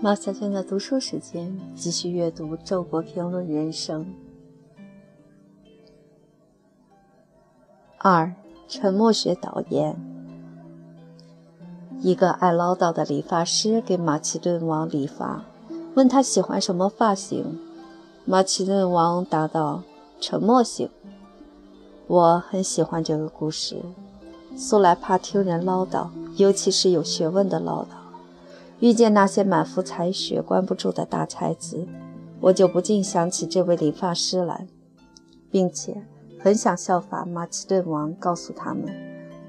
马小娟的读书时间，继续阅读《周国评论人生》二。沉默学导言。一个爱唠叨的理发师给马其顿王理发，问他喜欢什么发型。马其顿王答道：“沉默型。”我很喜欢这个故事。素来怕听人唠叨，尤其是有学问的唠叨。遇见那些满腹才学、关不住的大才子，我就不禁想起这位理发师来，并且很想效法马其顿王，告诉他们，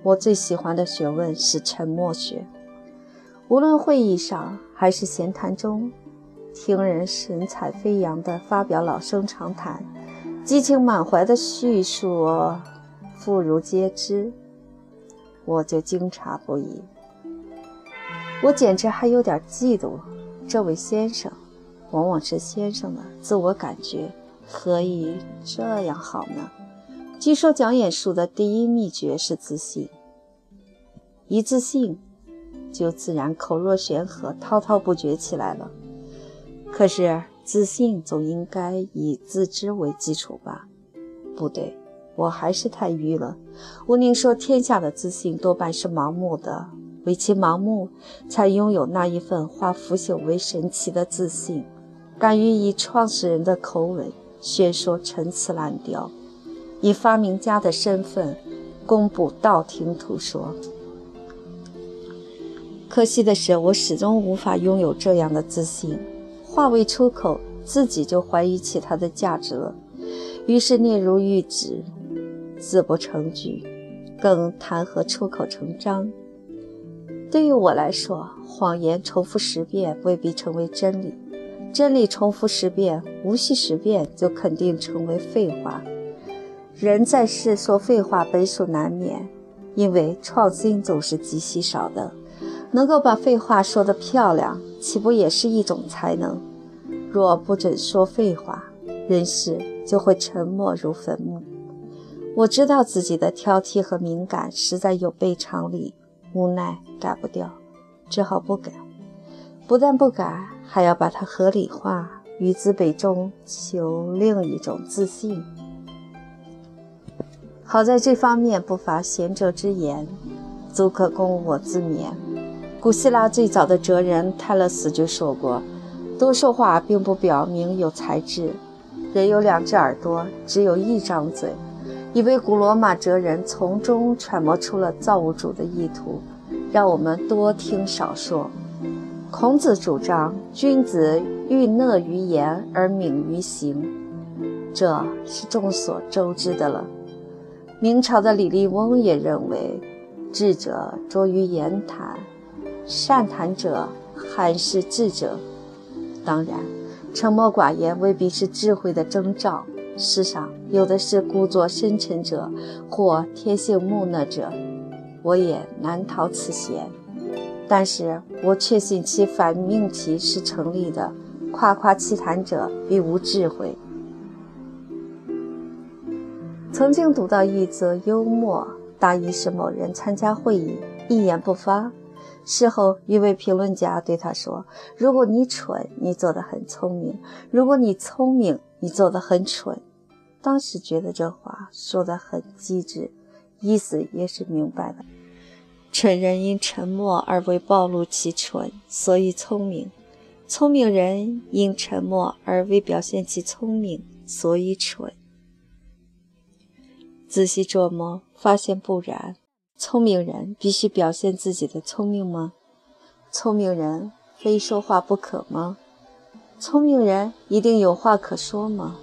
我最喜欢的学问是沉默学。无论会议上还是闲谈中，听人神采飞扬地发表老生常谈，激情满怀的叙述，妇孺皆知，我就惊诧不已。我简直还有点嫉妒这位先生，往往是先生的自我感觉何以这样好呢？据说讲演术的第一秘诀是自信，一自信就自然口若悬河、滔滔不绝起来了。可是自信总应该以自知为基础吧？不对，我还是太愚了。我宁说天下的自信多半是盲目的。为其盲目，才拥有那一份化腐朽为神奇的自信，敢于以创始人的口吻宣说陈词滥调，以发明家的身份公布道听途说。可惜的是，我始终无法拥有这样的自信，话未出口，自己就怀疑起它的价值了，于是嗫如玉指，字不成句，更谈何出口成章？对于我来说，谎言重复十遍未必成为真理，真理重复十遍，无需十遍就肯定成为废话。人在世说废话本属难免，因为创新总是极稀少的。能够把废话说得漂亮，岂不也是一种才能？若不准说废话，人世就会沉默如坟墓。我知道自己的挑剔和敏感实在有悖常理。无奈改不掉，只好不改。不但不改，还要把它合理化，于自卑中求另一种自信。好在这方面不乏贤者之言，足可供我自勉。古希腊最早的哲人泰勒斯就说过：“多说话并不表明有才智。人有两只耳朵，只有一张嘴。”一位古罗马哲人从中揣摩出了造物主的意图，让我们多听少说。孔子主张君子欲讷于言而敏于行，这是众所周知的了。明朝的李笠翁也认为，智者拙于言谈，善谈者罕是智者。当然，沉默寡言未必是智慧的征兆。世上有的是故作深沉者，或天性木讷者，我也难逃此嫌。但是我确信其反命题是成立的。夸夸其谈者必无智慧。曾经读到一则幽默，大意是某人参加会议，一言不发。事后，一位评论家对他说：“如果你蠢，你做得很聪明；如果你聪明，你做得很蠢。”当时觉得这话说得很机智，意思也是明白的。蠢人因沉默而未暴露其蠢，所以聪明；聪明人因沉默而未表现其聪明，所以蠢。仔细琢磨，发现不然。聪明人必须表现自己的聪明吗？聪明人非说话不可吗？聪明人一定有话可说吗？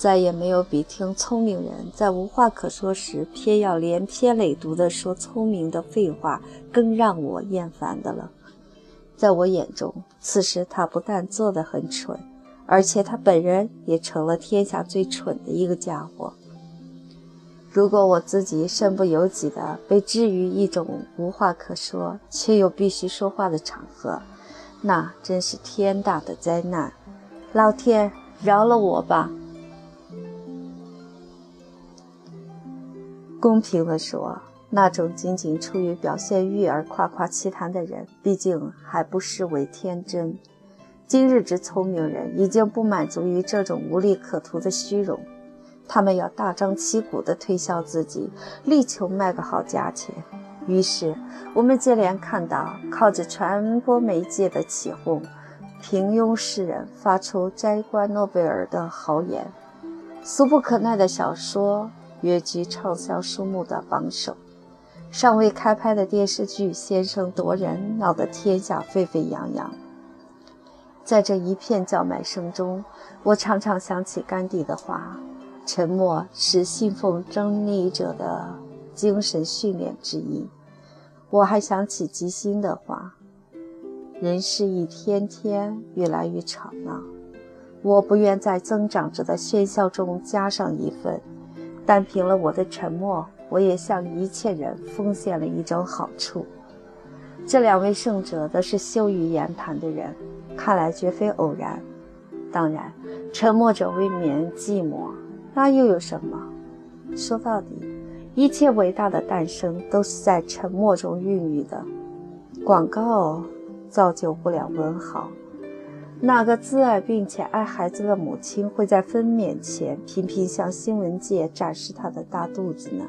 再也没有比听聪明人在无话可说时，偏要连篇累牍地说聪明的废话更让我厌烦的了。在我眼中，此时他不但做得很蠢，而且他本人也成了天下最蠢的一个家伙。如果我自己身不由己地被置于一种无话可说却又必须说话的场合，那真是天大的灾难！老天饶了我吧！公平地说，那种仅仅出于表现欲而夸夸其谈的人，毕竟还不失为天真。今日之聪明人已经不满足于这种无利可图的虚荣，他们要大张旗鼓地推销自己，力求卖个好价钱。于是，我们接连看到靠着传播媒介的起哄，平庸诗人发出摘冠诺贝尔的豪言，俗不可耐的小说跃居畅销书目的榜首，尚未开拍的电视剧先声夺人，闹得天下沸沸扬扬。在这一片叫卖声中，我常常想起甘地的话：“沉默是信奉真理者的精神训练之一。”我还想起吉星的话：“人世一天天越来越吵闹，我不愿在增长着的喧嚣中加上一份，单凭了我的沉默，我也向一切人奉献了一种好处。”这两位圣者都是羞于言谈的人，看来绝非偶然。当然，沉默者未免寂寞，那又有什么？说到底。一切伟大的诞生都是在沉默中孕育的。广告造就不了文豪。哪个自爱并且爱孩子的母亲会在分娩前频频向新闻界展示她的大肚子呢？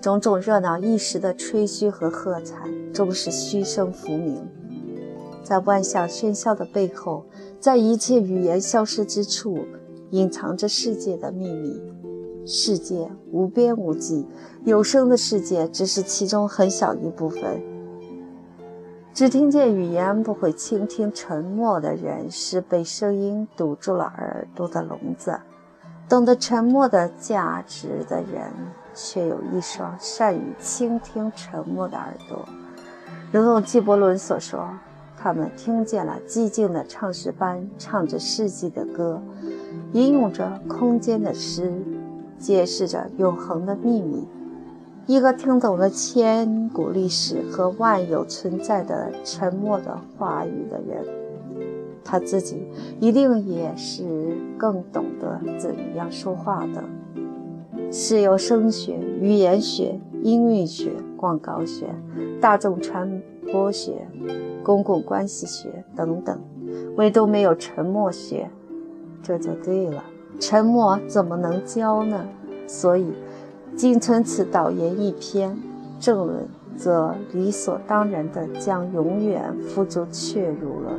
种种热闹一时的吹嘘和喝彩，终是虚声浮名。在万象喧嚣的背后，在一切语言消失之处，隐藏着世界的秘密。世界无边无际，有声的世界只是其中很小一部分。只听见语言，不会倾听沉默的人，是被声音堵住了耳朵的聋子。懂得沉默的价值的人，却有一双善于倾听沉默的耳朵。如同纪伯伦所说，他们听见了寂静的唱诗班唱着世纪的歌，吟咏着空间的诗。揭示着永恒的秘密。一个听懂了千古历史和万有存在的沉默的话语的人，他自己一定也是更懂得怎样说话的。是有声学、语言学、音韵学、广告学、大众传播学、公共关系学等等，唯独没有沉默学。这就对了。沉默怎么能教呢？所以，仅存此导言一篇，正文则理所当然地将永远付诸阙如了。